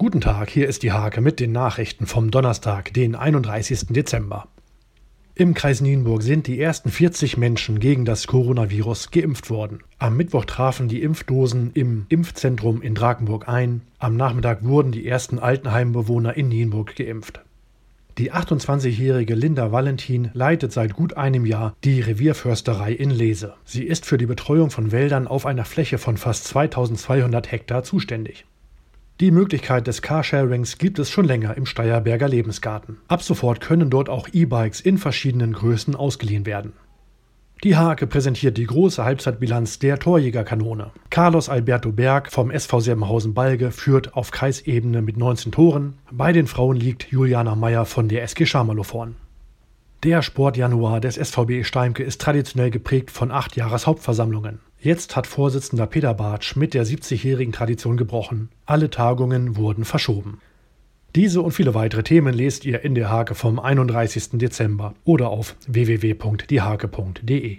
Guten Tag, hier ist die Hake mit den Nachrichten vom Donnerstag, den 31. Dezember. Im Kreis Nienburg sind die ersten 40 Menschen gegen das Coronavirus geimpft worden. Am Mittwoch trafen die Impfdosen im Impfzentrum in Drakenburg ein. Am Nachmittag wurden die ersten Altenheimbewohner in Nienburg geimpft. Die 28-jährige Linda Valentin leitet seit gut einem Jahr die Revierförsterei in Lese. Sie ist für die Betreuung von Wäldern auf einer Fläche von fast 2200 Hektar zuständig. Die Möglichkeit des Carsharings gibt es schon länger im Steierberger Lebensgarten. Ab sofort können dort auch E-Bikes in verschiedenen Größen ausgeliehen werden. Die Hake präsentiert die große Halbzeitbilanz der Torjägerkanone. Carlos Alberto Berg vom SV Serbenhausen-Balge führt auf Kreisebene mit 19 Toren. Bei den Frauen liegt Juliana Meyer von der SG Schamalow vorn. Der Sportjanuar des SVB Steimke ist traditionell geprägt von acht Jahreshauptversammlungen. Jetzt hat Vorsitzender Peter Bartsch mit der 70-jährigen Tradition gebrochen. Alle Tagungen wurden verschoben. Diese und viele weitere Themen lest ihr in der Hake vom 31. Dezember oder auf www.diehake.de.